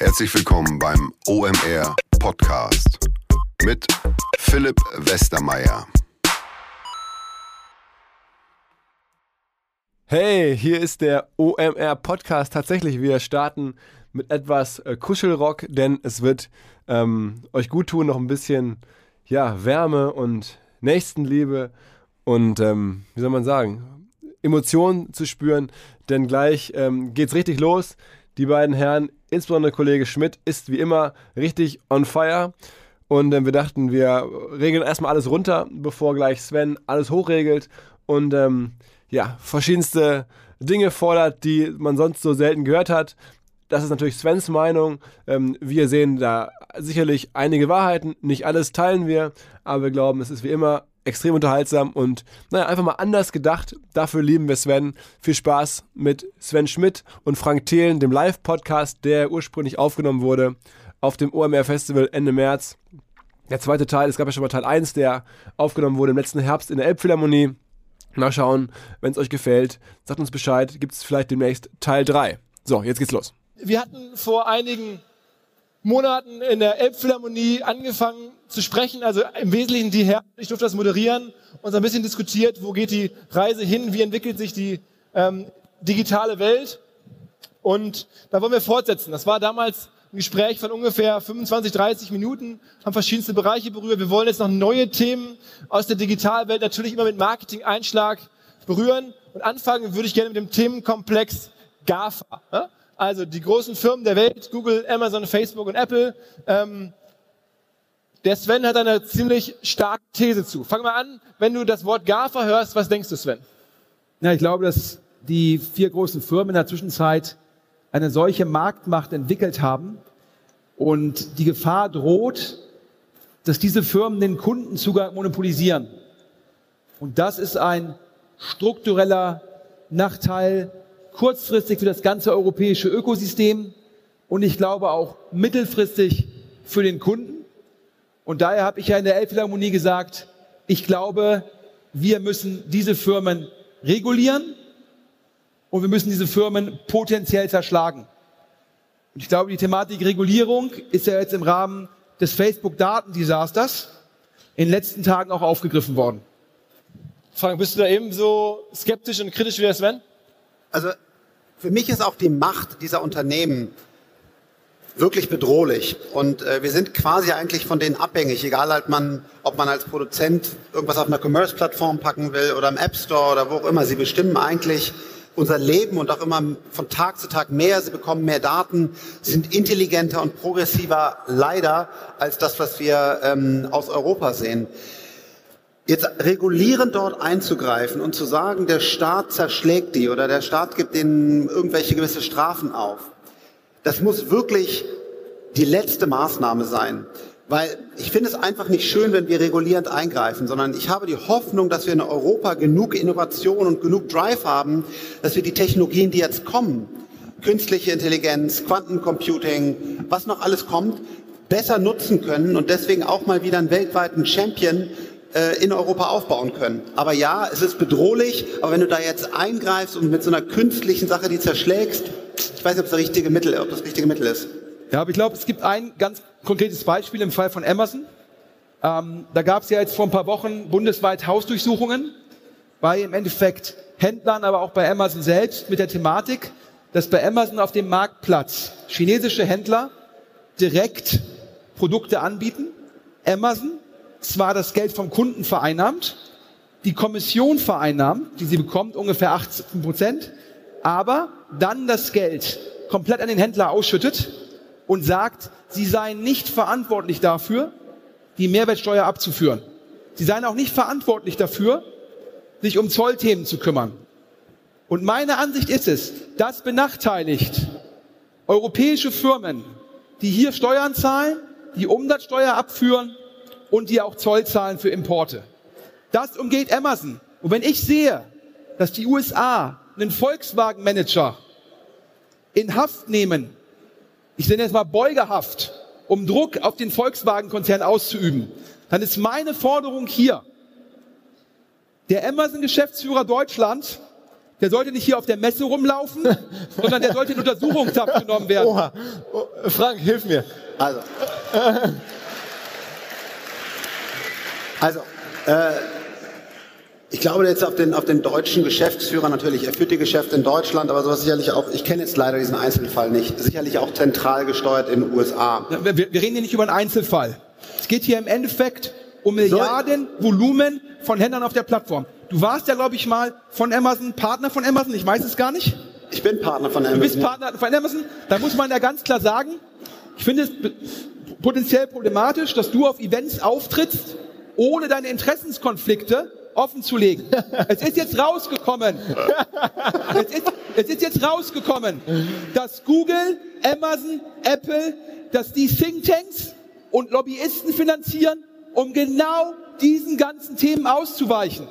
Herzlich willkommen beim OMR Podcast mit Philipp Westermeier. Hey, hier ist der OMR Podcast. Tatsächlich, wir starten mit etwas äh, Kuschelrock, denn es wird ähm, euch gut tun, noch ein bisschen ja, Wärme und Nächstenliebe und ähm, wie soll man sagen, Emotionen zu spüren, denn gleich ähm, geht's richtig los. Die beiden Herren, insbesondere Kollege Schmidt, ist wie immer richtig on fire. Und äh, wir dachten, wir regeln erstmal alles runter, bevor gleich Sven alles hochregelt und ähm, ja, verschiedenste Dinge fordert, die man sonst so selten gehört hat. Das ist natürlich Svens Meinung. Ähm, wir sehen da sicherlich einige Wahrheiten. Nicht alles teilen wir, aber wir glauben, es ist wie immer extrem unterhaltsam und naja, einfach mal anders gedacht. Dafür lieben wir Sven. Viel Spaß mit Sven Schmidt und Frank Thelen, dem Live-Podcast, der ursprünglich aufgenommen wurde auf dem OMR Festival Ende März. Der zweite Teil, es gab ja schon mal Teil 1, der aufgenommen wurde im letzten Herbst in der Elbphilharmonie. Mal schauen, wenn es euch gefällt, sagt uns Bescheid, gibt es vielleicht demnächst Teil 3. So, jetzt geht's los. Wir hatten vor einigen Monaten in der Elbphilharmonie angefangen zu sprechen, also im Wesentlichen die Herren, ich durfte das moderieren, uns ein bisschen diskutiert, wo geht die Reise hin, wie entwickelt sich die ähm, digitale Welt. Und da wollen wir fortsetzen. Das war damals ein Gespräch von ungefähr 25, 30 Minuten, haben verschiedenste Bereiche berührt. Wir wollen jetzt noch neue Themen aus der Digitalwelt, natürlich immer mit Marketing-Einschlag berühren. Und anfangen würde ich gerne mit dem Themenkomplex GAFA. Ja? Also die großen Firmen der Welt, Google, Amazon, Facebook und Apple. Ähm, der Sven hat eine ziemlich starke These zu. Fang mal an, wenn du das Wort GAFA hörst, was denkst du, Sven? Ja, ich glaube, dass die vier großen Firmen in der Zwischenzeit eine solche Marktmacht entwickelt haben und die Gefahr droht, dass diese Firmen den Kundenzugang monopolisieren. Und das ist ein struktureller Nachteil kurzfristig für das ganze europäische Ökosystem und ich glaube auch mittelfristig für den Kunden. Und daher habe ich ja in der Elbphilharmonie gesagt, ich glaube, wir müssen diese Firmen regulieren und wir müssen diese Firmen potenziell zerschlagen. Und ich glaube, die Thematik Regulierung ist ja jetzt im Rahmen des Facebook-Datendesasters in den letzten Tagen auch aufgegriffen worden. Frank, bist du da ebenso skeptisch und kritisch wie der Sven? Also für mich ist auch die Macht dieser Unternehmen wirklich bedrohlich. Und äh, wir sind quasi eigentlich von denen abhängig, egal halt man, ob man als Produzent irgendwas auf einer Commerce-Plattform packen will oder im App Store oder wo auch immer. Sie bestimmen eigentlich unser Leben und auch immer von Tag zu Tag mehr. Sie bekommen mehr Daten, sind intelligenter und progressiver leider als das, was wir ähm, aus Europa sehen. Jetzt regulierend dort einzugreifen und zu sagen, der Staat zerschlägt die oder der Staat gibt ihnen irgendwelche gewisse Strafen auf, das muss wirklich die letzte Maßnahme sein. Weil ich finde es einfach nicht schön, wenn wir regulierend eingreifen, sondern ich habe die Hoffnung, dass wir in Europa genug Innovation und genug Drive haben, dass wir die Technologien, die jetzt kommen, künstliche Intelligenz, Quantencomputing, was noch alles kommt, besser nutzen können und deswegen auch mal wieder einen weltweiten Champion äh, in Europa aufbauen können. Aber ja, es ist bedrohlich, aber wenn du da jetzt eingreifst und mit so einer künstlichen Sache die zerschlägst, ich weiß nicht, ob das richtige Mittel, ob das richtige Mittel ist. Ja, aber ich glaube, es gibt ein ganz konkretes Beispiel im Fall von Amazon. Ähm, da gab es ja jetzt vor ein paar Wochen bundesweit Hausdurchsuchungen bei im Endeffekt Händlern, aber auch bei Amazon selbst mit der Thematik, dass bei Amazon auf dem Marktplatz chinesische Händler direkt Produkte anbieten. Amazon zwar das Geld vom Kunden vereinnahmt, die Kommission vereinnahmt, die sie bekommt, ungefähr 18 Prozent, aber dann das Geld komplett an den Händler ausschüttet und sagt, sie seien nicht verantwortlich dafür, die Mehrwertsteuer abzuführen. Sie seien auch nicht verantwortlich dafür, sich um Zollthemen zu kümmern. Und meine Ansicht ist es, das benachteiligt europäische Firmen, die hier Steuern zahlen, die Umsatzsteuer abführen und die auch Zoll zahlen für Importe. Das umgeht Amazon. Und wenn ich sehe, dass die USA einen Volkswagen-Manager in Haft nehmen, ich nenne jetzt mal Beugehaft, um Druck auf den Volkswagen-Konzern auszuüben, dann ist meine Forderung hier, der Amazon-Geschäftsführer Deutschland Der sollte nicht hier auf der Messe rumlaufen, sondern der sollte in Untersuchungshaft genommen werden. Oha. Oh, Frank, hilf mir. Also. Also, äh, ich glaube jetzt auf den, auf den deutschen Geschäftsführer natürlich. Er führt die Geschäfte in Deutschland, aber sowas sicherlich auch, ich kenne jetzt leider diesen Einzelfall nicht, sicherlich auch zentral gesteuert in den USA. Ja, Wir, wir reden hier nicht über einen Einzelfall. Es geht hier im Endeffekt um Milliarden Volumen von Händlern auf der Plattform. Du warst ja, glaube ich, mal von Amazon, Partner von Amazon, ich weiß es gar nicht. Ich bin Partner von Du Amazon. bist Partner von Amazon. Da muss man ja ganz klar sagen, ich finde es potenziell problematisch, dass du auf Events auftrittst, ohne deine Interessenskonflikte offen zu legen. Es ist jetzt rausgekommen. Es ist, es ist jetzt rausgekommen, dass Google, Amazon, Apple, dass die Thinktanks und Lobbyisten finanzieren, um genau diesen ganzen Themen auszuweichen.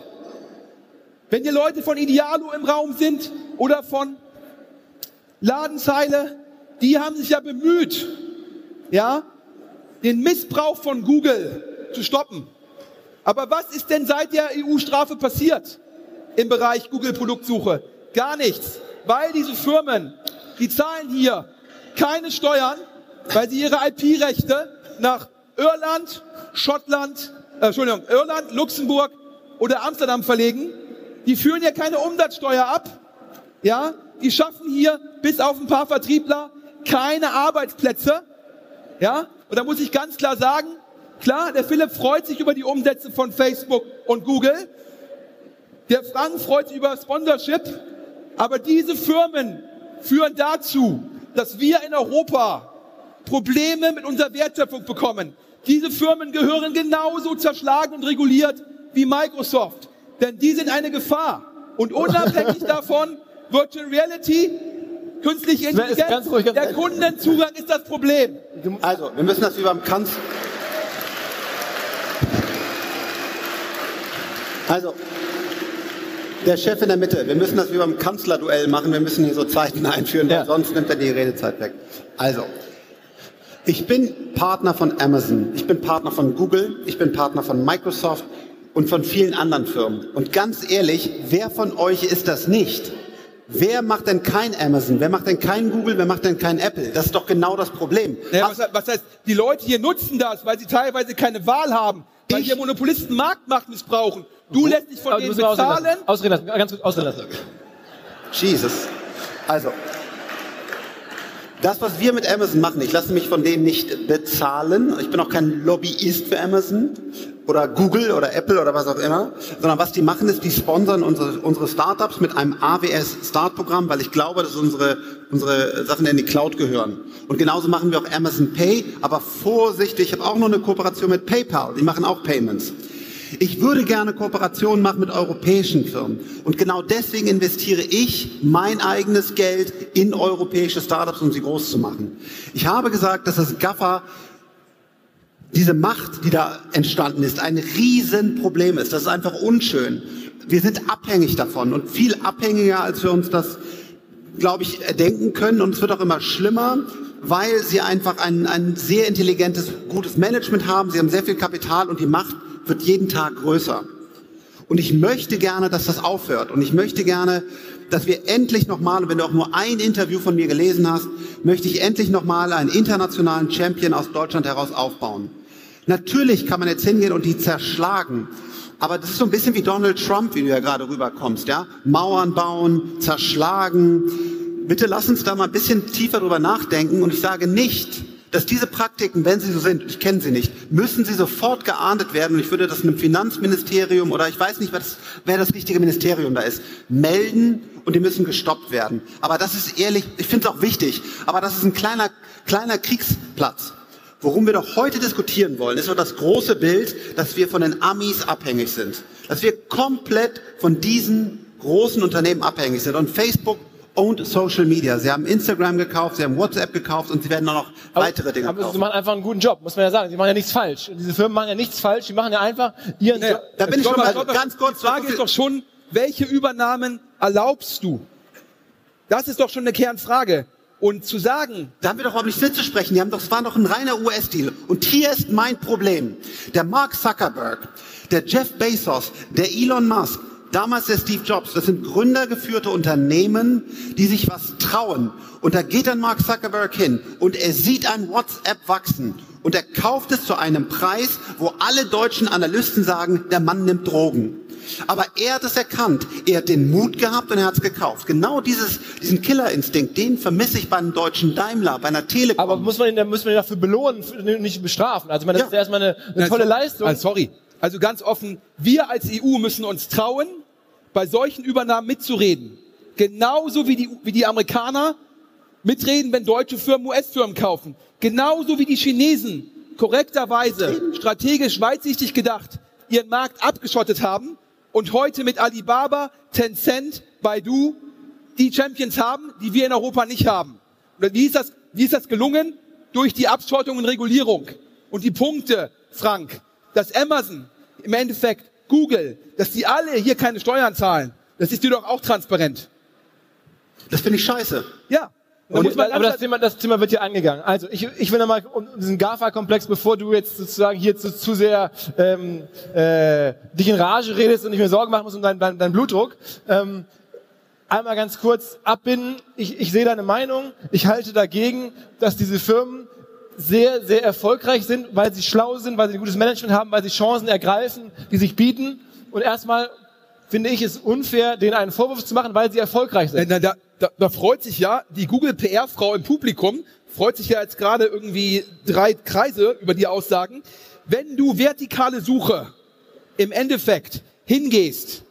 Wenn hier Leute von Idealo im Raum sind oder von Ladenzeile, die haben sich ja bemüht, ja, den Missbrauch von Google zu stoppen. Aber was ist denn seit der EU-Strafe passiert im Bereich Google-Produktsuche? Gar nichts. Weil diese Firmen, die zahlen hier keine Steuern, weil sie ihre IP-Rechte nach Irland, Schottland, äh, Entschuldigung, Irland, Luxemburg oder Amsterdam verlegen. Die führen ja keine Umsatzsteuer ab. Ja, die schaffen hier bis auf ein paar Vertriebler keine Arbeitsplätze. Ja, und da muss ich ganz klar sagen, klar, der Philipp freut sich über die Umsätze von Facebook und Google. Der Frank freut sich über Sponsorship. Aber diese Firmen führen dazu, dass wir in Europa Probleme mit unserer Wertschöpfung bekommen. Diese Firmen gehören genauso zerschlagen und reguliert wie Microsoft. Denn die sind eine Gefahr. Und unabhängig davon, Virtual Reality, künstliche Intelligenz, ganz ruhig, ganz der. Kundenzugang ist das Problem. Also, wir müssen das wie beim Kanz. Also, der Chef in der Mitte, wir müssen das wie beim Kanzlerduell machen, wir müssen hier so Zeiten einführen, weil Ja. sonst nimmt er die Redezeit weg. Also, ich bin Partner von Amazon, ich bin Partner von Google, ich bin Partner von Microsoft und von vielen anderen Firmen. Und ganz ehrlich, wer von euch ist das nicht? Wer macht denn kein Amazon? Wer macht denn kein Google? Wer macht denn kein Apple? Das ist doch genau das Problem. Ja, Hast- was, was heißt, die Leute hier nutzen das, weil sie teilweise keine Wahl haben, weil Ich- hier Monopolisten Marktmacht missbrauchen. Du lässt dich von denen bezahlen. Ausreden lassen. Ganz kurz ausreden lassen. Jesus. Also, das, was wir mit Amazon machen, ich lasse mich von denen nicht bezahlen. Ich bin auch kein Lobbyist für Amazon oder Google oder Apple oder was auch immer, sondern was die machen ist, die sponsern unsere, unsere Startups mit einem AWS Startprogramm, weil ich glaube, dass unsere, unsere Sachen in die Cloud gehören. Und genauso machen wir auch Amazon Pay, aber vorsichtig, ich habe auch noch eine Kooperation mit PayPal, die machen auch Payments. Ich würde gerne Kooperationen machen mit europäischen Firmen. Und genau deswegen investiere ich mein eigenes Geld in europäische Startups, um sie groß zu machen. Ich habe gesagt, dass das GAFA diese Macht, die da entstanden ist, ein Riesenproblem ist. Das ist einfach unschön. Wir sind abhängig davon und viel abhängiger, als wir uns das, glaube ich, denken können. Und es wird auch immer schlimmer, weil sie einfach ein, ein sehr intelligentes, gutes Management haben. Sie haben sehr viel Kapital und die Macht wird jeden Tag größer. Und ich möchte gerne, dass das aufhört. Und ich möchte gerne, dass wir endlich nochmal, wenn du auch nur ein Interview von mir gelesen hast, möchte ich endlich nochmal einen internationalen Champion aus Deutschland heraus aufbauen. Natürlich kann man jetzt hingehen und die zerschlagen. Aber das ist so ein bisschen wie Donald Trump, wie du ja gerade rüberkommst, ja? Mauern bauen, zerschlagen. Bitte lass uns da mal ein bisschen tiefer drüber nachdenken. Und ich sage nicht, dass diese Praktiken, wenn sie so sind, ich kenne sie nicht, müssen sie sofort geahndet werden. Und ich würde das einem Finanzministerium oder ich weiß nicht, wer das, wer das richtige Ministerium da ist, melden und die müssen gestoppt werden. Aber das ist ehrlich, ich finde es auch wichtig, aber das ist ein kleiner, kleiner Kriegsplatz. Worum wir doch heute diskutieren wollen, ist doch das große Bild, dass wir von den Amis abhängig sind. Dass wir komplett von diesen großen Unternehmen abhängig sind. Und Facebook owned Social Media. Sie haben Instagram gekauft, sie haben WhatsApp gekauft und sie werden auch noch weitere Dinge Aber sie kaufen. machen einfach einen guten Job, muss man ja sagen. Sie machen ja nichts falsch. Und diese Firmen machen ja nichts falsch. Die machen ja einfach ihren Naja, Job. Da bin ich schon mal, ganz kurz. Die Frage ist doch schon, welche Übernahmen erlaubst du? Das ist doch schon eine Kernfrage. Und zu sagen, Da haben wir doch überhaupt nicht mitzusprechen. Die haben doch, es war doch ein reiner US-Deal. Und hier ist mein Problem. Der Mark Zuckerberg, der Jeff Bezos, der Elon Musk, Damals der Steve Jobs. Das sind gründergeführte Unternehmen, die sich was trauen. Und da geht dann Mark Zuckerberg hin und er sieht ein WhatsApp wachsen. Und er kauft es zu einem Preis, wo alle deutschen Analysten sagen, der Mann nimmt Drogen. Aber er hat es erkannt. Er hat den Mut gehabt und er hat es gekauft. Genau dieses, diesen Killerinstinkt, den vermisse ich bei einem deutschen Daimler, bei einer Telekom. Aber muss man ihn, muss man ihn dafür belohnen, nicht bestrafen. Also, ich meine, das Ja. ist erstmal eine, eine tolle Leistung. Also, sorry. Also ganz offen, wir als EU müssen uns trauen, bei solchen Übernahmen mitzureden. Genauso wie die, wie die Amerikaner mitreden, wenn deutsche Firmen US-Firmen kaufen. Genauso wie die Chinesen korrekterweise, strategisch weitsichtig gedacht, ihren Markt abgeschottet haben und heute mit Alibaba, Tencent, Baidu die Champions haben, die wir in Europa nicht haben. Und wie ist das, wie ist das gelungen? Durch die Abschottung und Regulierung. Und die Punkte, Frank, dass Amazon, im Endeffekt Google, dass die alle hier keine Steuern zahlen, das ist dir doch auch transparent. das finde ich scheiße. Ja. Und da muss man aber das Thema, das Thema wird hier angegangen. Also ich, ich will nochmal um diesen GAFA-Komplex, bevor du jetzt sozusagen hier zu, zu sehr ähm, äh, dich in Rage redest und nicht mehr Sorgen machen musst um deinen dein, dein Blutdruck, ähm, einmal ganz kurz abbinden. Ich, ich sehe deine Meinung. Ich halte dagegen, dass diese Firmen sehr, sehr erfolgreich sind, weil sie schlau sind, weil sie ein gutes Management haben, weil sie Chancen ergreifen, die sich bieten. Und erstmal finde ich es unfair, denen einen Vorwurf zu machen, weil sie erfolgreich sind. Na, da, da, da freut sich ja die Google PR-Frau im Publikum, freut sich ja jetzt gerade irgendwie drei Kreise über die Aussagen. Wenn du vertikale Suche im Endeffekt hingehst,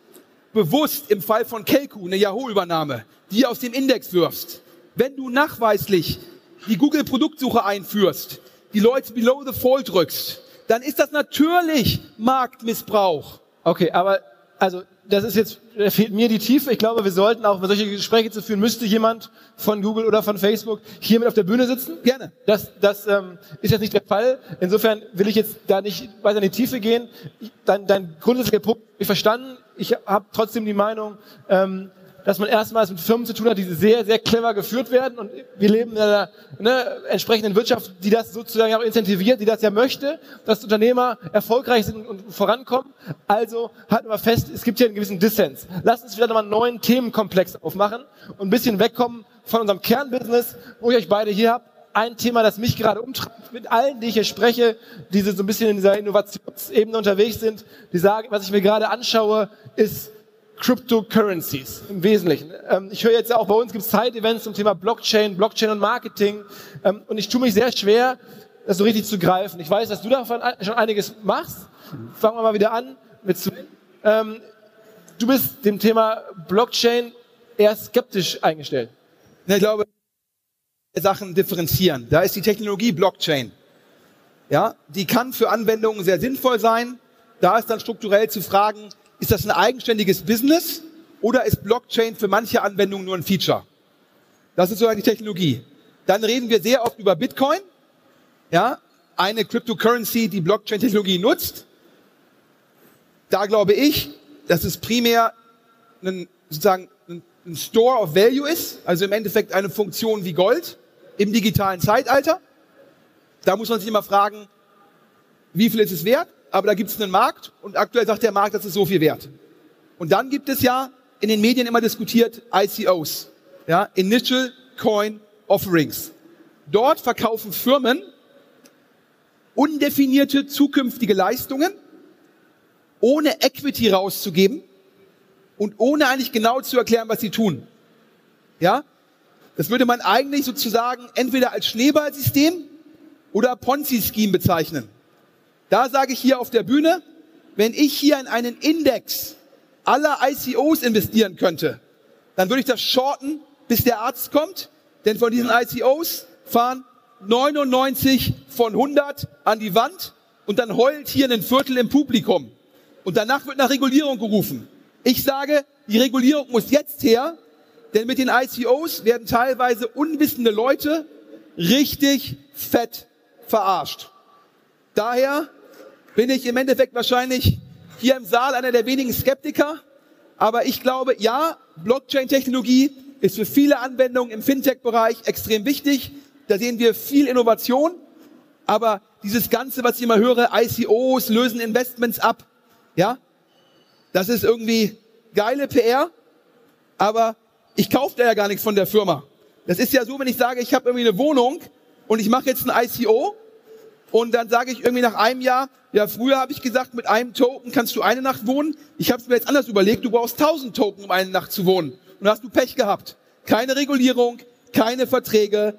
bewusst im Fall von Kelku, eine Yahoo-Übernahme, die aus dem Index wirfst, wenn du nachweislich die Google-Produktsuche einführst, die Leute below the fold drückst, dann ist das natürlich Marktmissbrauch. Okay, aber also das ist jetzt, da fehlt mir die Tiefe. Ich glaube, wir sollten auch, um solche Gespräche zu führen, müsste jemand von Google oder von Facebook hier mit auf der Bühne sitzen. Gerne. Das, das ähm, ist jetzt nicht der Fall. Insofern will ich jetzt da nicht weiter in die Tiefe gehen. Dein, dein grundsätzlicher Punkt ich verstanden. Ich habe trotzdem die Meinung, ähm, dass man erstmals mit Firmen zu tun hat, die sehr, sehr clever geführt werden. Und wir leben in einer ne, entsprechenden Wirtschaft, die das sozusagen auch incentiviert, die das ja möchte, dass Unternehmer erfolgreich sind und vorankommen. Also halten wir fest, es gibt hier einen gewissen Dissens. Lass uns wieder nochmal einen neuen Themenkomplex aufmachen und ein bisschen wegkommen von unserem Kernbusiness, wo ich euch beide hier habe. Ein Thema, das mich gerade umtreibt, mit allen, die ich hier spreche, die so ein bisschen in dieser Innovationsebene unterwegs sind, die sagen, was ich mir gerade anschaue, ist Cryptocurrencies im Wesentlichen. Ähm, ich höre jetzt auch bei uns gibt es Side-Events zum Thema Blockchain, Blockchain und Marketing. Ähm, und ich tue mich sehr schwer, das so richtig zu greifen. Ich weiß, dass du davon schon einiges machst. Fangen wir mal wieder an mit Sven. Ähm, du bist dem Thema Blockchain eher skeptisch eingestellt. Ich glaube, Sachen differenzieren. Da ist die Technologie Blockchain. Ja, die kann für Anwendungen sehr sinnvoll sein. Da ist dann strukturell zu fragen, ist das ein eigenständiges Business oder ist Blockchain für manche Anwendungen nur ein Feature? Das ist sozusagen die Technologie. Dann reden wir sehr oft über Bitcoin. Ja, eine Cryptocurrency, die Blockchain-Technologie nutzt. Da glaube ich, dass es primär ein, sozusagen ein ein Store of Value ist, also im Endeffekt eine Funktion wie Gold im digitalen Zeitalter. Da muss man sich immer fragen, wie viel ist es wert? Aber da gibt es einen Markt und aktuell sagt der Markt, das ist so viel wert. Und dann gibt es ja in den Medien immer diskutiert ICOs, ja, Initial Coin Offerings. Dort verkaufen Firmen undefinierte zukünftige Leistungen, ohne Equity rauszugeben und ohne eigentlich genau zu erklären, was sie tun. Ja? Das würde man eigentlich sozusagen entweder als Schneeballsystem oder Ponzi-Scheme bezeichnen. Da sage ich hier auf der Bühne, wenn ich hier in einen Index aller ICOs investieren könnte, dann würde ich das shorten, bis der Arzt kommt, denn von diesen ICOs fahren 99 von 100 an die Wand und dann heult hier ein Viertel im Publikum. Und danach wird nach Regulierung gerufen. Ich sage, die Regulierung muss jetzt her, denn mit den ICOs werden teilweise unwissende Leute richtig fett verarscht. Daher bin ich im Endeffekt wahrscheinlich hier im Saal einer der wenigen Skeptiker. Aber ich glaube, ja, Blockchain-Technologie ist für viele Anwendungen im Fintech-Bereich extrem wichtig. Da sehen wir viel Innovation. Aber dieses Ganze, was ich immer höre, ICOs lösen Investments ab, ja, das ist irgendwie geile PR, aber ich kaufe da ja gar nichts von der Firma. Das ist ja so, wenn ich sage, ich habe irgendwie eine Wohnung und ich mache jetzt ein ICO und dann sage ich irgendwie nach einem Jahr, ja, früher habe ich gesagt, mit einem Token kannst du eine Nacht wohnen. Ich habe es mir jetzt anders überlegt, du brauchst 1000 Token, um eine Nacht zu wohnen. Und da hast du Pech gehabt. Keine Regulierung, keine Verträge,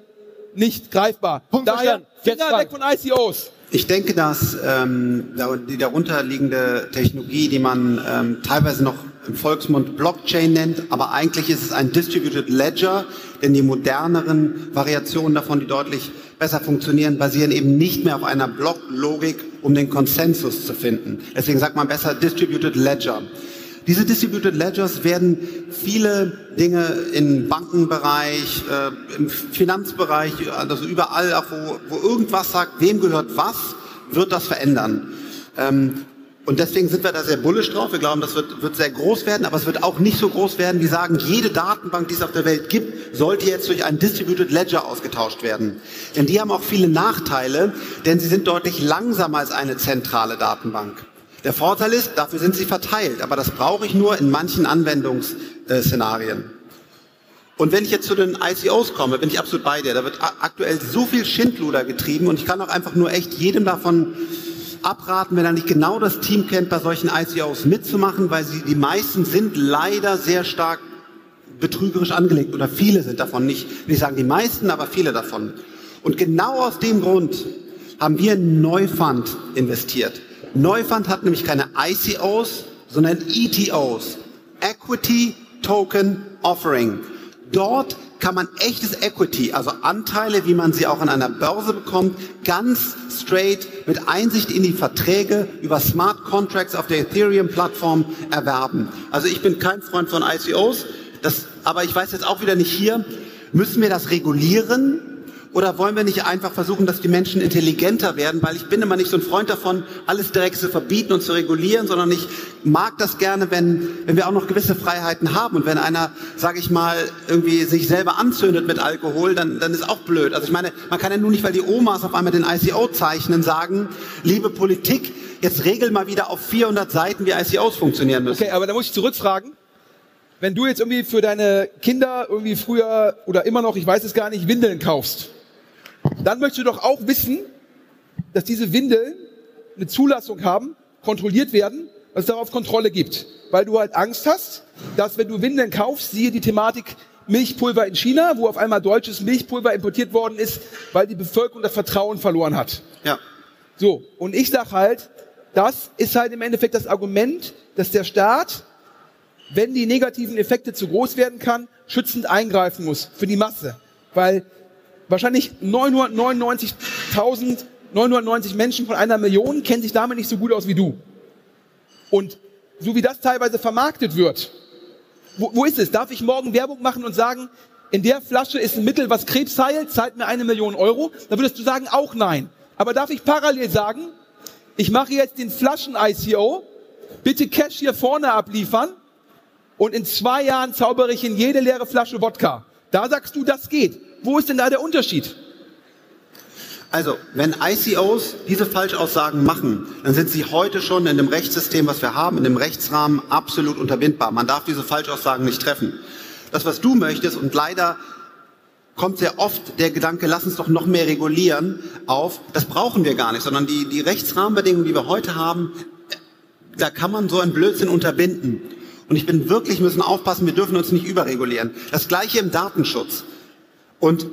nicht greifbar. Punkt Daher. Finger weg von ICOs. Ich denke, dass ähm, die darunterliegende Technologie, die man ähm, teilweise noch im Volksmund Blockchain nennt, aber eigentlich ist es ein Distributed Ledger, denn die moderneren Variationen davon, die deutlich besser funktionieren, basieren eben nicht mehr auf einer Blocklogik, um den Konsensus zu finden. Deswegen sagt man besser Distributed Ledger. Diese Distributed Ledgers werden viele Dinge im Bankenbereich, äh, im Finanzbereich, also überall, auch wo, wo irgendwas sagt, wem gehört was, wird das verändern. Ähm, und deswegen sind wir da sehr bullisch drauf. Wir glauben, das wird, wird sehr groß werden, aber es wird auch nicht so groß werden, wie sagen, jede Datenbank, die es auf der Welt gibt, sollte jetzt durch einen Distributed Ledger ausgetauscht werden. Denn die haben auch viele Nachteile, denn sie sind deutlich langsamer als eine zentrale Datenbank. Der Vorteil ist, dafür sind sie verteilt, aber das brauche ich nur in manchen Anwendungsszenarien. Und wenn ich jetzt zu den ICOs komme, bin ich absolut bei dir. Da wird aktuell so viel Schindluder getrieben und ich kann auch einfach nur echt jedem davon abraten, wenn er nicht genau das Team kennt, bei solchen ICOs mitzumachen, weil sie, die meisten sind leider sehr stark betrügerisch angelegt oder viele sind davon nicht, will ich sagen die meisten, aber viele davon. Und genau aus dem Grund haben wir in Neufund investiert. Neufund hat nämlich keine ICOs, sondern ETOs. Equity Token Offering. Dort kann man echtes Equity, also Anteile, wie man sie auch an einer Börse bekommt, ganz straight mit Einsicht in die Verträge über Smart Contracts auf der Ethereum-Plattform erwerben. Also ich bin kein Freund von ICOs, das, aber ich weiß jetzt auch wieder nicht hier, müssen wir das regulieren? Oder wollen wir nicht einfach versuchen, dass die Menschen intelligenter werden? Weil ich bin immer nicht so ein Freund davon, alles direkt zu verbieten und zu regulieren, sondern ich mag das gerne, wenn, wenn wir auch noch gewisse Freiheiten haben. Und wenn einer, sage ich mal, irgendwie sich selber anzündet mit Alkohol, dann, dann ist auch blöd. Also ich meine, man kann ja nur nicht, weil die Omas auf einmal den ICO zeichnen, sagen, liebe Politik, jetzt regel mal wieder auf 400 Seiten, wie ICOs funktionieren müssen. Okay, aber da muss ich zurückfragen. Wenn du jetzt irgendwie für deine Kinder irgendwie früher oder immer noch, ich weiß es gar nicht, Windeln kaufst, dann möchtest du doch auch wissen, dass diese Windeln eine Zulassung haben, kontrolliert werden, dass es darauf Kontrolle gibt. Weil du halt Angst hast, dass wenn du Windeln kaufst, siehe die Thematik Milchpulver in China, wo auf einmal deutsches Milchpulver importiert worden ist, weil die Bevölkerung das Vertrauen verloren hat. Ja. So, und ich sag halt, das ist halt im Endeffekt das Argument, dass der Staat, wenn die negativen Effekte zu groß werden kann, schützend eingreifen muss für die Masse. Weil wahrscheinlich 999.990 Menschen von einer Million kennen sich damit nicht so gut aus wie du. Und so wie das teilweise vermarktet wird, wo, wo ist es? Darf ich morgen Werbung machen und sagen, in der Flasche ist ein Mittel, was Krebs heilt, zahlt mir eine Million Euro? Da würdest du sagen, auch nein. Aber darf ich parallel sagen, ich mache jetzt den Flaschen-ICO, bitte Cash hier vorne abliefern und in zwei Jahren zaubere ich in jede leere Flasche Wodka. Da sagst du, das geht. Wo ist denn da der Unterschied? Also, wenn ICOs diese Falschaussagen machen, dann sind sie heute schon in dem Rechtssystem, was wir haben, in dem Rechtsrahmen absolut unterbindbar. Man darf diese Falschaussagen nicht treffen. Das, was du möchtest, und leider kommt sehr oft der Gedanke, lass uns doch noch mehr regulieren auf, das brauchen wir gar nicht, sondern die, die Rechtsrahmenbedingungen, die wir heute haben, da kann man so einen Blödsinn unterbinden. Und ich bin wirklich, müssen aufpassen, wir dürfen uns nicht überregulieren. Das gleiche im Datenschutz. Und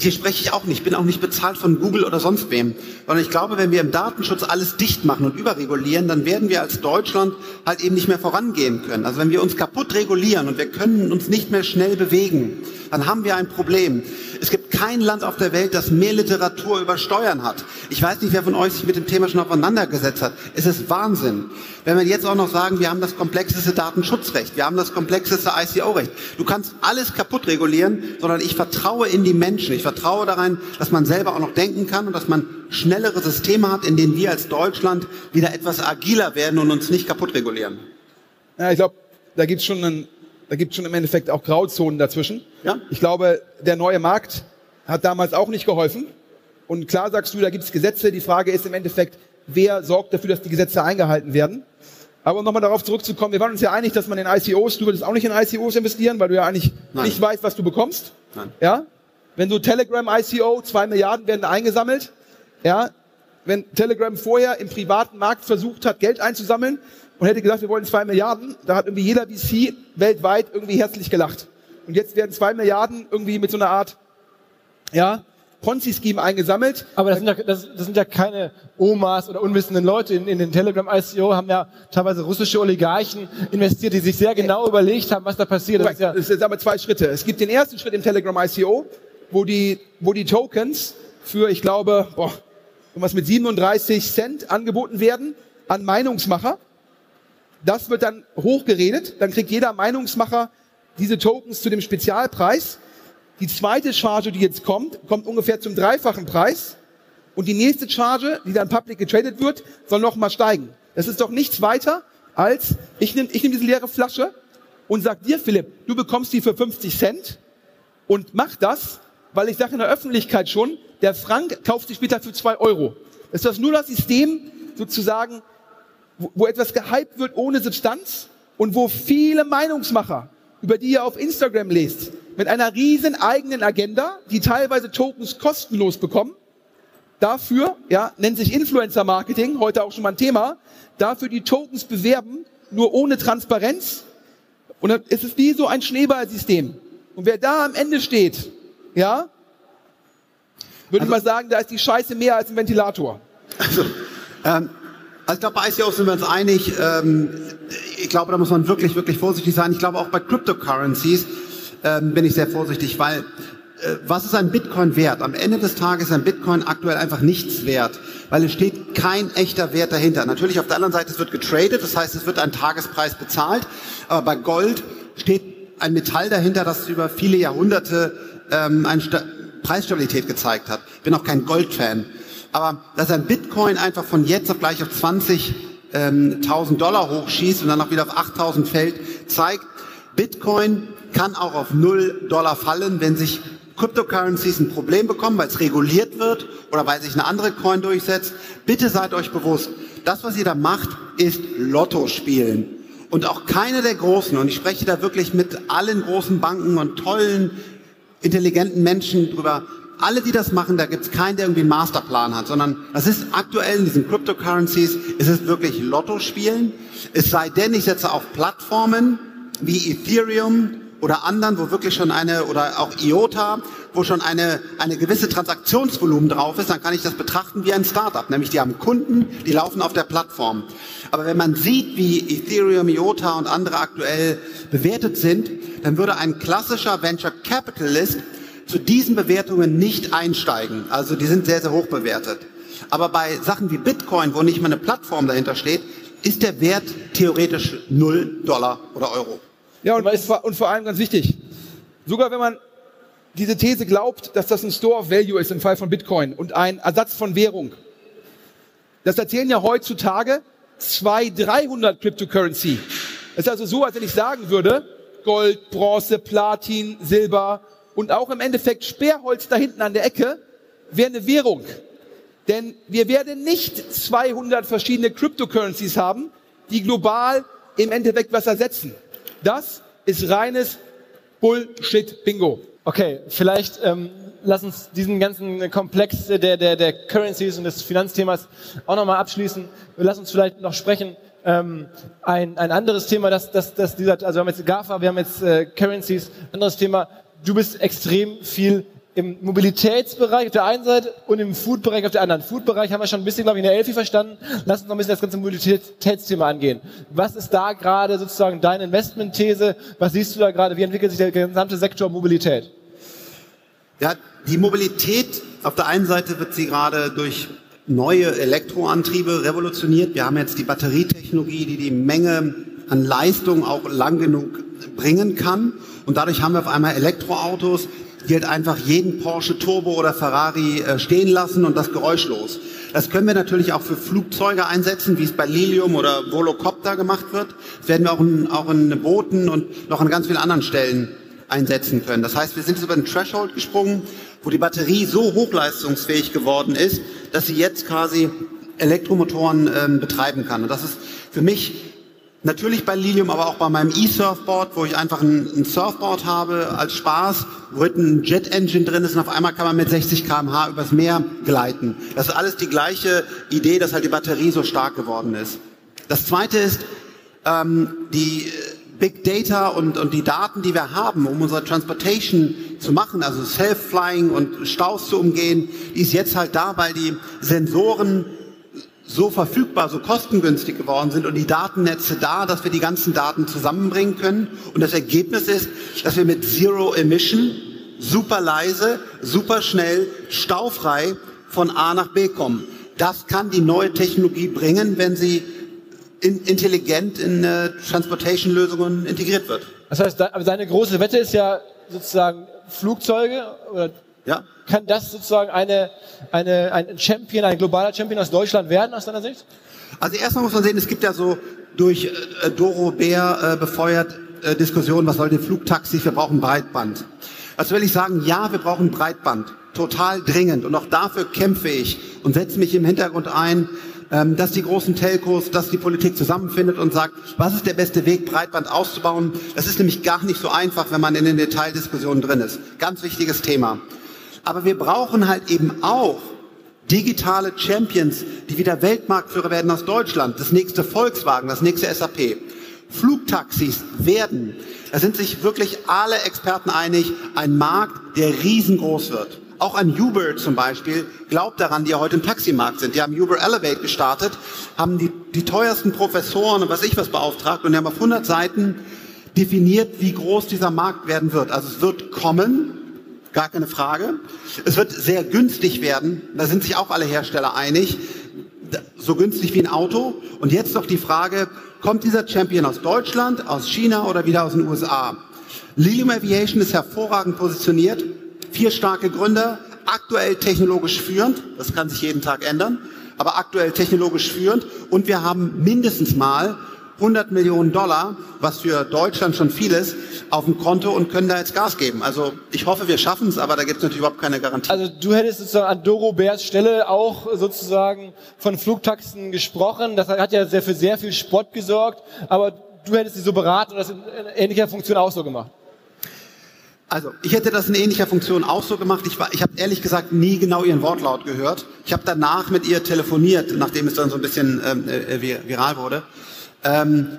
hier spreche ich auch nicht, bin auch nicht bezahlt von Google oder sonst wem, sondern ich glaube, wenn wir im Datenschutz alles dicht machen und überregulieren, dann werden wir als Deutschland halt eben nicht mehr vorangehen können. Also wenn wir uns kaputt regulieren und wir können uns nicht mehr schnell bewegen, dann haben wir ein Problem. Es gibt kein Land auf der Welt, das mehr Literatur über Steuern hat. Ich weiß nicht, wer von euch sich mit dem Thema schon auseinandergesetzt hat. Es ist Wahnsinn. Wenn wir jetzt auch noch sagen, wir haben das komplexeste Datenschutzrecht, wir haben das komplexeste ICO-Recht. Du kannst alles kaputt regulieren, sondern ich vertraue in die Menschen. Ich vertraue daran, dass man selber auch noch denken kann und dass man schnellere Systeme hat, in denen wir als Deutschland wieder etwas agiler werden und uns nicht kaputt regulieren. Ja, ich glaube, da gibt's schon einen da gibt schon im Endeffekt auch Grauzonen dazwischen. Ja. Ich glaube, der neue Markt hat damals auch nicht geholfen. Und klar sagst du, da gibt es Gesetze. Die Frage ist im Endeffekt, wer sorgt dafür, dass die Gesetze eingehalten werden. Aber um nochmal darauf zurückzukommen, wir waren uns ja einig, dass man in ICOs, du würdest auch nicht in ICOs investieren, weil du ja eigentlich Nein. nicht weißt, was du bekommst. Nein. Ja? Wenn du Telegram ICO, zwei Milliarden werden eingesammelt, ja? Wenn Telegram vorher im privaten Markt versucht hat, Geld einzusammeln und hätte gesagt, wir wollen zwei Milliarden, da hat irgendwie jeder VC weltweit irgendwie herzlich gelacht. Und jetzt werden zwei Milliarden irgendwie mit so einer Art, ja, Ponzi-Scheme eingesammelt. Aber das sind, ja, das, das sind ja keine Omas oder unwissenden Leute. In, in den Telegram-ICO haben ja teilweise russische Oligarchen investiert, die sich sehr genau überlegt haben, was da passiert. Das ist ja, Es sind aber zwei Schritte. Es gibt den ersten Schritt im Telegram ICO, wo die, wo die Tokens für, ich glaube, boah, irgendwas mit 37 Cent angeboten werden an Meinungsmacher. Das wird dann hochgeredet. Dann kriegt jeder Meinungsmacher diese Tokens zu dem Spezialpreis. Die zweite Charge, die jetzt kommt, kommt ungefähr zum dreifachen Preis. Und die nächste Charge, die dann public getradet wird, soll noch mal steigen. Das ist doch nichts weiter als, ich nehme ich nehm diese leere Flasche und sag dir, Philipp, du bekommst die für 50 Cent und mach das, weil ich sage in der Öffentlichkeit schon, der Frank kauft sich später für zwei Euro. Ist das nur das System sozusagen, wo, etwas gehypt wird ohne Substanz und wo viele Meinungsmacher, über die ihr auf Instagram lest, mit einer riesen eigenen Agenda, die teilweise Tokens kostenlos bekommen, dafür, ja, nennt sich Influencer Marketing, heute auch schon mal ein Thema, dafür die Tokens bewerben, nur ohne Transparenz. Und dann ist es wie so ein Schneeballsystem. Und wer da am Ende steht, ja, würde ich mal sagen, da ist die Scheiße mehr als ein Ventilator. Ähm, also ich glaube, bei ICOs sind wir uns einig. Ähm, ich glaube, da muss man wirklich, wirklich vorsichtig sein. Ich glaube, auch bei Cryptocurrencies ähm, bin ich sehr vorsichtig, weil äh, was ist ein Bitcoin wert? Am Ende des Tages ist ein Bitcoin aktuell einfach nichts wert, weil es steht kein echter Wert dahinter. Natürlich auf der anderen Seite, es wird getradet, das heißt, es wird ein Tagespreis bezahlt, aber bei Gold steht ein Metall dahinter, das über viele Jahrhunderte ähm, eine Sta Preisstabilität gezeigt hat. Bin auch kein Goldfan. Aber dass ein Bitcoin einfach von jetzt auf gleich auf 20.000 ähm, 1000 Dollar hochschießt und dann auch wieder auf 8.000 fällt, zeigt, Bitcoin kann auch auf 0 Dollar fallen, wenn sich Cryptocurrencies ein Problem bekommen, weil es reguliert wird oder weil sich eine andere Coin durchsetzt. Bitte seid euch bewusst, das, was ihr da macht, ist Lotto spielen. Und auch keine der Großen, und ich spreche da wirklich mit allen großen Banken und tollen, intelligenten Menschen drüber, alle, die das machen, da gibt es keinen, der irgendwie einen Masterplan hat, sondern das ist aktuell in diesen Cryptocurrencies, ist es wirklich Lotto spielen. Es sei denn, ich setze auf Plattformen wie Ethereum oder anderen, wo wirklich schon eine, oder auch IOTA, wo schon eine, eine gewisse Transaktionsvolumen drauf ist, dann kann ich das betrachten wie ein Startup. Nämlich die haben Kunden, die laufen auf der Plattform. Aber wenn man sieht, wie Ethereum, IOTA und andere aktuell bewertet sind, dann würde ein klassischer Venture Capitalist zu diesen Bewertungen nicht einsteigen. Also die sind sehr, sehr hoch bewertet. Aber bei Sachen wie Bitcoin, wo nicht mal eine Plattform dahinter steht, ist der Wert theoretisch 0 Dollar oder Euro. Ja, und, vor- und vor allem ganz wichtig, sogar wenn man diese These glaubt, dass das ein Store of Value ist im Fall von Bitcoin und ein Ersatz von Währung, das erzählen ja heutzutage 200, 300 Cryptocurrency. Es ist also so, als wenn ich sagen würde, Gold, Bronze, Platin, Silber und auch im Endeffekt Sperrholz da hinten an der Ecke wäre eine Währung. Denn wir werden nicht 200 verschiedene Cryptocurrencies haben, die global im Endeffekt was ersetzen. Das ist reines Bullshit-Bingo. Okay, vielleicht ähm, lass uns diesen ganzen Komplex der, der, der Currencies und des Finanzthemas auch nochmal abschließen. Lassen uns vielleicht noch sprechen. Ähm, ein, ein anderes Thema, das, das, das dieser, also wir haben jetzt GAFA, wir haben jetzt äh, Currencies, anderes Thema. Du bist extrem viel im Mobilitätsbereich auf der einen Seite und im Food-Bereich auf der anderen. Food-Bereich haben wir schon ein bisschen, glaube ich, in der Elfi verstanden. Lass uns noch ein bisschen das ganze Mobilitätsthema angehen. Was ist da gerade sozusagen deine Investmentthese? Was siehst du da gerade? Wie entwickelt sich der gesamte Sektor Mobilität? Ja, die Mobilität, auf der einen Seite wird sie gerade durch neue Elektroantriebe revolutioniert. Wir haben jetzt die Batterietechnologie, die die Menge an Leistung auch lang genug bringen kann. Und dadurch haben wir auf einmal Elektroautos, die halt einfach jeden Porsche Turbo oder Ferrari äh, stehen lassen und das geräuschlos. Das können wir natürlich auch für Flugzeuge einsetzen, wie es bei Lilium oder Volocopter gemacht wird. Das werden wir auch in, auch in Booten und noch an ganz vielen anderen Stellen einsetzen können. Das heißt, wir sind jetzt über den Threshold gesprungen, wo die Batterie so hochleistungsfähig geworden ist, dass sie jetzt quasi Elektromotoren ähm, betreiben kann. Und das ist für mich Natürlich bei Lilium, aber auch bei meinem E-Surfboard, wo ich einfach ein, ein, Surfboard habe als Spaß, wo hinten ein Jet-Engine drin ist und auf einmal kann man mit 60 km/h übers Meer gleiten. Das ist alles die gleiche Idee, dass halt die Batterie so stark geworden ist. Das zweite ist, ähm, die Big Data und, und die Daten, die wir haben, um unsere Transportation zu machen, also Self-Flying und Staus zu umgehen, die ist jetzt halt da, weil die Sensoren so verfügbar, so kostengünstig geworden sind und die Datennetze da, dass wir die ganzen Daten zusammenbringen können. Und das Ergebnis ist, dass wir mit Zero Emission super leise, super schnell, staufrei von A nach B kommen. Das kann die neue Technologie bringen, wenn sie in, intelligent in äh, Transportation-Lösungen integriert wird. Das heißt, aber seine große Wette ist ja sozusagen Flugzeuge oder ja. kann das sozusagen eine, eine, ein Champion, ein globaler Champion aus Deutschland werden aus deiner Sicht? Also erstmal muss man sehen, es gibt ja so durch äh, Doro Bär äh, befeuert äh, Diskussionen, was soll die Flugtaxis, wir brauchen Breitband. Also will ich sagen, ja, wir brauchen Breitband. Total dringend. Und auch dafür kämpfe ich und setze mich im Hintergrund ein, ähm, dass die großen Telcos, dass die Politik zusammenfindet und sagt, was ist der beste Weg, Breitband auszubauen. Das ist nämlich gar nicht so einfach, wenn man in den Detaildiskussionen drin ist. Ganz wichtiges Thema. Aber wir brauchen halt eben auch digitale Champions, die wieder Weltmarktführer werden aus Deutschland. Das nächste Volkswagen, das nächste SAP. Flugtaxis werden, da sind sich wirklich alle Experten einig, ein Markt, der riesengroß wird. Auch ein Uber zum Beispiel glaubt daran, die ja heute im Taximarkt sind. Die haben Uber Elevate gestartet, haben die, die teuersten Professoren und was ich was beauftragt und die haben auf 100 Seiten definiert, wie groß dieser Markt werden wird. Also es wird kommen, gar keine Frage. Es wird sehr günstig werden, da sind sich auch alle Hersteller einig, so günstig wie ein Auto. Und jetzt noch die Frage, kommt dieser Champion aus Deutschland, aus China oder wieder aus den USA? Lilium Aviation ist hervorragend positioniert vier starke Gründer, aktuell technologisch führend, das kann sich jeden Tag ändern, aber aktuell technologisch führend und wir haben mindestens mal 100 Millionen Dollar, was für Deutschland schon viel ist, auf dem Konto und können da jetzt Gas geben. Also ich hoffe, wir schaffen es, aber da gibt es natürlich überhaupt keine Garantie. Also du hättest sozusagen an Doro Bärs Stelle auch sozusagen von Flugtaxen gesprochen. Das hat ja sehr für sehr viel Spott gesorgt, aber du hättest sie so beraten und das in ähnlicher Funktion auch so gemacht. Also, ich hätte das in ähnlicher Funktion auch so gemacht. Ich, war, ich habe ehrlich gesagt nie genau ihren Wortlaut gehört. Ich habe danach mit ihr telefoniert, nachdem es dann so ein bisschen ähm, äh, viral wurde. Ähm,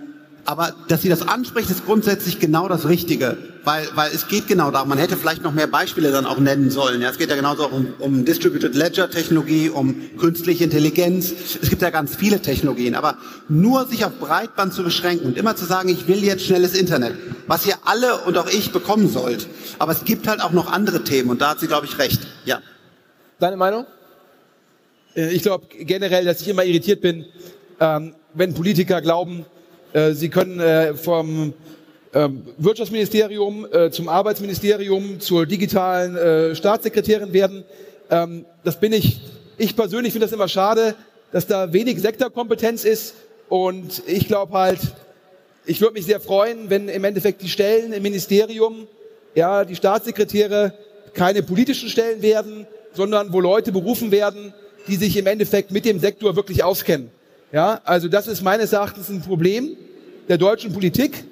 aber dass sie das anspricht, ist grundsätzlich genau das Richtige, weil, weil es geht genau darum. Man hätte vielleicht noch mehr Beispiele dann auch nennen sollen. Ja, es geht ja genauso auch um, um Distributed Ledger Technologie, um künstliche Intelligenz. Es gibt ja ganz viele Technologien, aber nur sich auf Breitband zu beschränken und immer zu sagen, ich will jetzt schnelles Internet, was ihr alle und auch ich bekommen sollt. Aber es gibt halt auch noch andere Themen und da hat sie, glaube ich, recht. Ja. Deine Meinung? Äh, ich glaube generell, dass ich immer irritiert bin, ähm, wenn Politiker glauben, äh, Sie können äh, vom ähm, Wirtschaftsministerium äh, zum Arbeitsministerium zur digitalen Staatssekretärin werden. Ähm, das bin ich. Ich persönlich finde das immer schade, dass da wenig Sektorkompetenz ist. Und ich glaube halt, ich würde mich sehr freuen, wenn im Endeffekt die Stellen im Ministerium, ja, die Staatssekretäre keine politischen Stellen werden, sondern wo Leute berufen werden, die sich im Endeffekt mit dem Sektor wirklich auskennen. Ja, also das ist meines Erachtens ein Problem der deutschen Politik,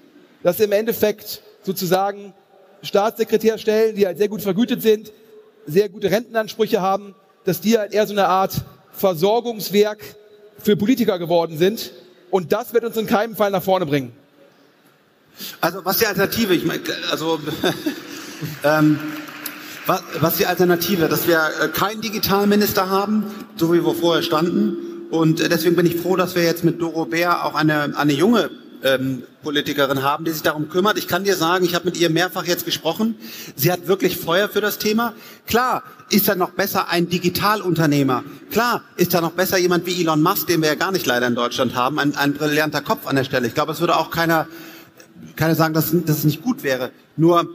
dass im Endeffekt sozusagen Staatssekretärstellen, die halt sehr gut vergütet sind, sehr gute Rentenansprüche haben, dass die halt eher so eine Art Versorgungswerk für Politiker geworden sind. Und das wird uns in keinem Fall nach vorne bringen. Also was die Alternative? Ich meine, also ähm, was, was die Alternative? Dass wir äh, keinen Digitalminister haben, so wie wir vorher standen, und äh, deswegen bin ich froh, dass wir jetzt mit Doro Bär auch eine, eine junge ähm, Politikerin haben, die sich darum kümmert. Ich kann dir sagen, ich habe mit ihr mehrfach jetzt gesprochen. Sie hat wirklich Feuer für das Thema. Klar, ist da noch besser ein Digitalunternehmer. Klar, ist da noch besser jemand wie Elon Musk, den wir ja gar nicht leider in Deutschland haben, ein, ein brillanter Kopf an der Stelle. Ich glaube, es würde auch keiner, keiner sagen, dass, dass es nicht gut wäre. Nur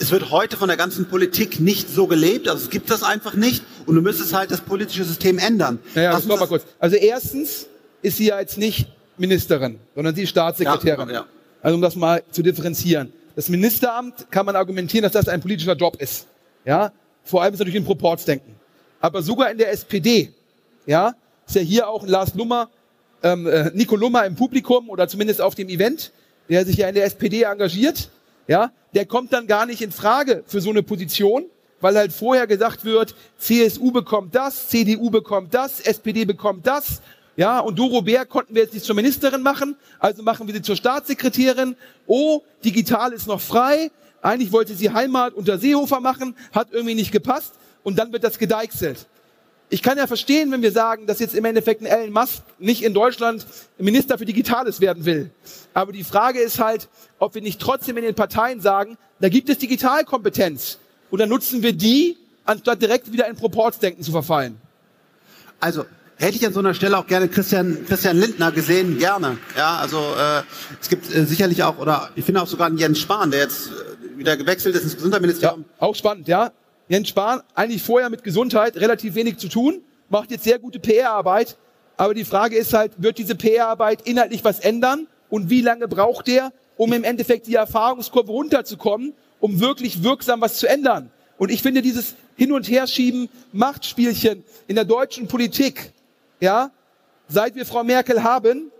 es wird heute von der ganzen Politik nicht so gelebt, also es gibt das einfach nicht und du müsstest halt das politische System ändern. Naja, das mal kurz. Also erstens ist sie ja jetzt nicht Ministerin, sondern sie ist Staatssekretärin. Ja, ja. Also um das mal zu differenzieren. Das Ministeramt kann man argumentieren, dass das ein politischer Job ist. Ja, vor allem ist natürlich ein Proportsdenken. Aber sogar in der SPD, ja, ist ja hier auch Lars Lummer ähm, äh, Nico Lummer im Publikum oder zumindest auf dem Event, der sich ja in der SPD engagiert, ja, der kommt dann gar nicht in Frage für so eine Position, weil halt vorher gesagt wird, CSU bekommt das, CDU bekommt das, SPD bekommt das, ja, und Doro Bär konnten wir jetzt nicht zur Ministerin machen, also machen wir sie zur Staatssekretärin. Oh, digital ist noch frei. Eigentlich wollte sie Heimat unter Seehofer machen, hat irgendwie nicht gepasst und dann wird das gedeichselt. Ich kann ja verstehen, wenn wir sagen, dass jetzt im Endeffekt ein Elon Musk nicht in Deutschland Minister für Digitales werden will. Aber die Frage ist halt, ob wir nicht trotzdem in den Parteien sagen, da gibt es Digitalkompetenz. Und dann nutzen wir die, anstatt direkt wieder in Proportsdenken zu verfallen. Also hätte ich an so einer Stelle auch gerne Christian, Christian Lindner gesehen, gerne. Ja, also äh, es gibt äh, sicherlich auch, oder ich finde auch sogar einen Jens Spahn, der jetzt äh, wieder gewechselt ist ins Gesundheitsministerium. Ja, auch spannend, ja. Jens Spahn, eigentlich vorher mit Gesundheit relativ wenig zu tun, macht jetzt sehr gute PR-Arbeit. Aber die Frage ist halt, wird diese PR-Arbeit inhaltlich was ändern? Und wie lange braucht der, um im Endeffekt die Erfahrungskurve runterzukommen, um wirklich wirksam was zu ändern? Und ich finde dieses Hin- und Herschieben, Machtspielchen in der deutschen Politik, ja, seit wir Frau Merkel haben,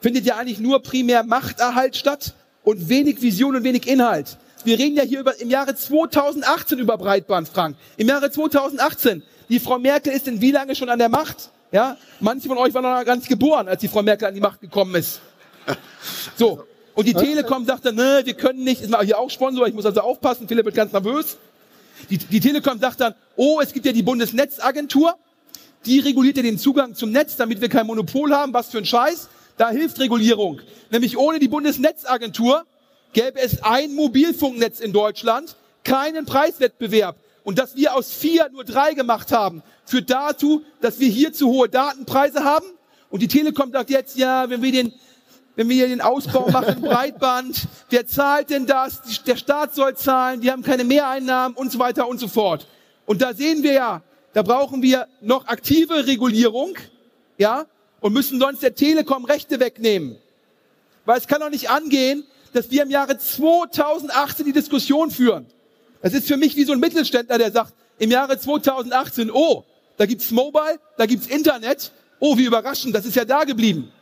findet ja eigentlich nur primär Machterhalt statt und wenig Vision und wenig Inhalt. Wir reden ja hier über, im Jahre 2018 über Breitband, Frank. Im Jahre 2018. Die Frau Merkel ist in wie lange schon an der Macht? Ja, manche von euch waren noch gar nicht geboren, als die Frau Merkel an die Macht gekommen ist. So. Und die Telekom sagte, ne, wir können nicht, ist hier auch Sponsor, ich muss also aufpassen, Philipp wird ganz nervös. Die, die Telekom sagt dann, oh, es gibt ja die Bundesnetzagentur, die reguliert ja den Zugang zum Netz, damit wir kein Monopol haben, was für ein Scheiß. Da hilft Regulierung. Nämlich ohne die Bundesnetzagentur gäbe es ein Mobilfunknetz in Deutschland, keinen Preiswettbewerb. Und dass wir aus vier nur drei gemacht haben, führt dazu, dass wir hier zu hohe Datenpreise haben. Und die Telekom sagt jetzt, ja, wenn wir den, wenn wir hier den Ausbau machen, Breitband, wer zahlt denn das? Der Staat soll zahlen, die haben keine Mehreinnahmen und so weiter und so fort. Und da sehen wir ja, da brauchen wir noch aktive Regulierung, ja, und müssen sonst der Telekom Rechte wegnehmen. Weil es kann doch nicht angehen, dass wir im Jahre 2018 die Diskussion führen. Das ist für mich wie so ein Mittelständler, der sagt, im Jahre 2018, oh, da gibt's Mobile, da gibt's Internet. Oh, wie überraschend, das ist ja da geblieben.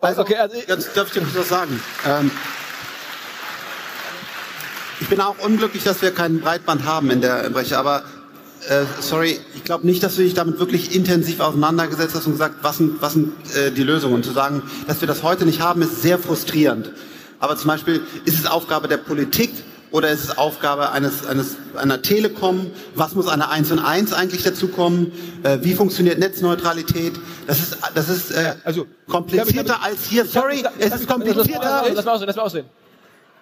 Also, okay, also jetzt darf ich dir was sagen. Ähm, ich bin auch unglücklich, dass wir keinen Breitband haben in der Breche, aber äh, sorry, ich glaube nicht, dass du dich damit wirklich intensiv auseinandergesetzt hast und gesagt, was sind, was sind äh, die Lösungen. Und zu sagen, dass wir das heute nicht haben, ist sehr frustrierend. Aber zum Beispiel ist es Aufgabe der Politik oder ist es Aufgabe eines, eines, einer Telekom? Was muss eine 1 und 1 eigentlich dazukommen? Äh, wie funktioniert Netzneutralität? Das ist, das ist äh, also, komplizierter als hier. Sorry, es ist komplizierter. Lass mal aussehen, lass mal aussehen.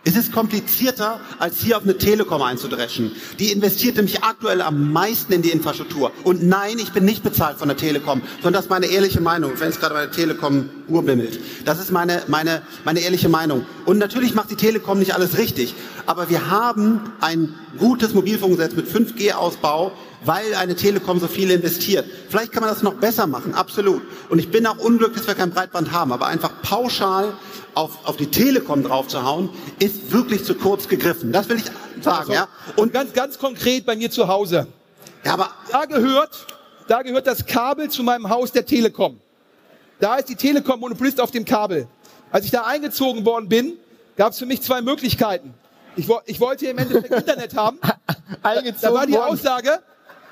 Es ist komplizierter, als hier auf eine Telekom einzudreschen. Die investiert nämlich aktuell am meisten in die Infrastruktur. Und nein, ich bin nicht bezahlt von der Telekom, sondern das ist meine ehrliche Meinung, wenn es gerade bei der Telekom urbimmelt. Das ist meine, meine, meine ehrliche Meinung. Und natürlich macht die Telekom nicht alles richtig. Aber wir haben ein gutes Mobilfunkgesetz mit 5G-Ausbau, weil eine Telekom so viel investiert. Vielleicht kann man das noch besser machen, absolut. Und ich bin auch unglücklich, dass wir kein Breitband haben, aber einfach pauschal auf, auf die Telekom draufzuhauen, ist wirklich zu kurz gegriffen. Das will ich sagen, also, ja. Und ganz, ganz konkret bei mir zu Hause. Ja, aber da gehört, da gehört das Kabel zu meinem Haus der Telekom. Da ist die Telekom Monopolist auf dem Kabel. Als ich da eingezogen worden bin, gab es für mich zwei Möglichkeiten. Ich, ich wollte im Endeffekt Internet haben. eingezogen da war die Aussage,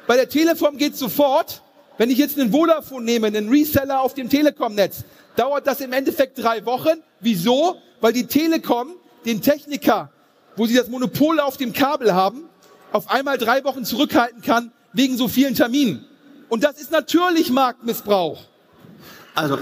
bei der Telekom geht sofort. Wenn ich jetzt einen Vodafone nehme, einen Reseller auf dem Telekom-Netz, dauert das im Endeffekt drei Wochen. Wieso? Weil die Telekom den Techniker, wo sie das Monopol auf dem Kabel haben, auf einmal drei Wochen zurückhalten kann wegen so vielen Terminen. Und das ist natürlich Marktmissbrauch. Also,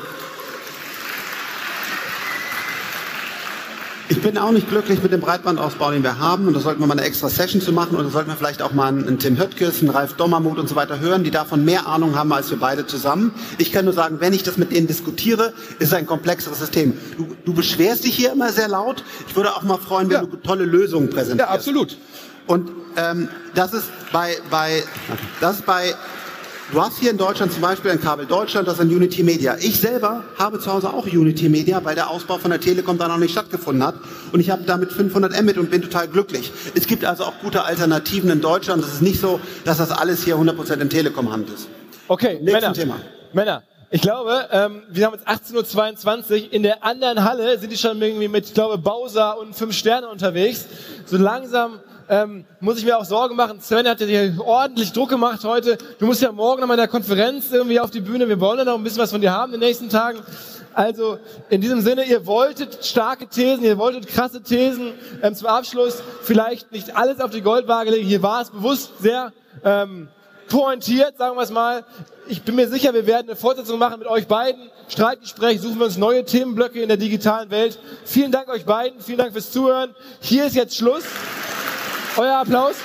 Ich bin auch nicht glücklich mit dem Breitbandausbau, den wir haben. Und da sollten wir mal eine extra Session zu machen. Und da sollten wir vielleicht auch mal einen, Tim Höttges, einen Ralf Dommermuth und so weiter hören, die davon mehr Ahnung haben als wir beide zusammen. Ich kann nur sagen, wenn ich das mit denen diskutiere, ist es ein komplexeres System. Du, du beschwerst dich hier immer sehr laut. Ich würde auch mal freuen, wenn ja. du tolle Lösungen präsentierst. Ja, absolut. Und ähm, das ist bei, bei, das ist bei Du hast hier in Deutschland zum Beispiel ein Kabel Deutschland, das ist ein Unity Media. Ich selber habe zu Hause auch Unity Media, weil der Ausbau von der Telekom da noch nicht stattgefunden hat. Und ich habe damit 500 Mbit und bin total glücklich. Es gibt also auch gute Alternativen in Deutschland. Es ist nicht so, dass das alles hier 100% in Telekom-Hand ist. Okay, Nächsten Männer. Thema. Männer, Ich glaube, ähm, wir haben jetzt 18.22 Uhr. In der anderen Halle sind die schon irgendwie mit, ich glaube, Bowser und fünf Sterne unterwegs. So langsam ähm, muss ich mir auch Sorgen machen. Sven hat ja hier ordentlich Druck gemacht heute. Du musst ja morgen noch in der Konferenz irgendwie auf die Bühne. Wir wollen ja noch ein bisschen was von dir haben in den nächsten Tagen. Also in diesem Sinne, ihr wolltet starke Thesen, ihr wolltet krasse Thesen. Ähm, zum Abschluss vielleicht nicht alles auf die Goldwaage legen. Hier war es bewusst sehr ähm, pointiert, sagen wir es mal. Ich bin mir sicher, wir werden eine Fortsetzung machen mit euch beiden. Streitgespräch, suchen wir uns neue Themenblöcke in der digitalen Welt. Vielen Dank euch beiden, vielen Dank fürs Zuhören. Hier ist jetzt Schluss. Euer Applaus.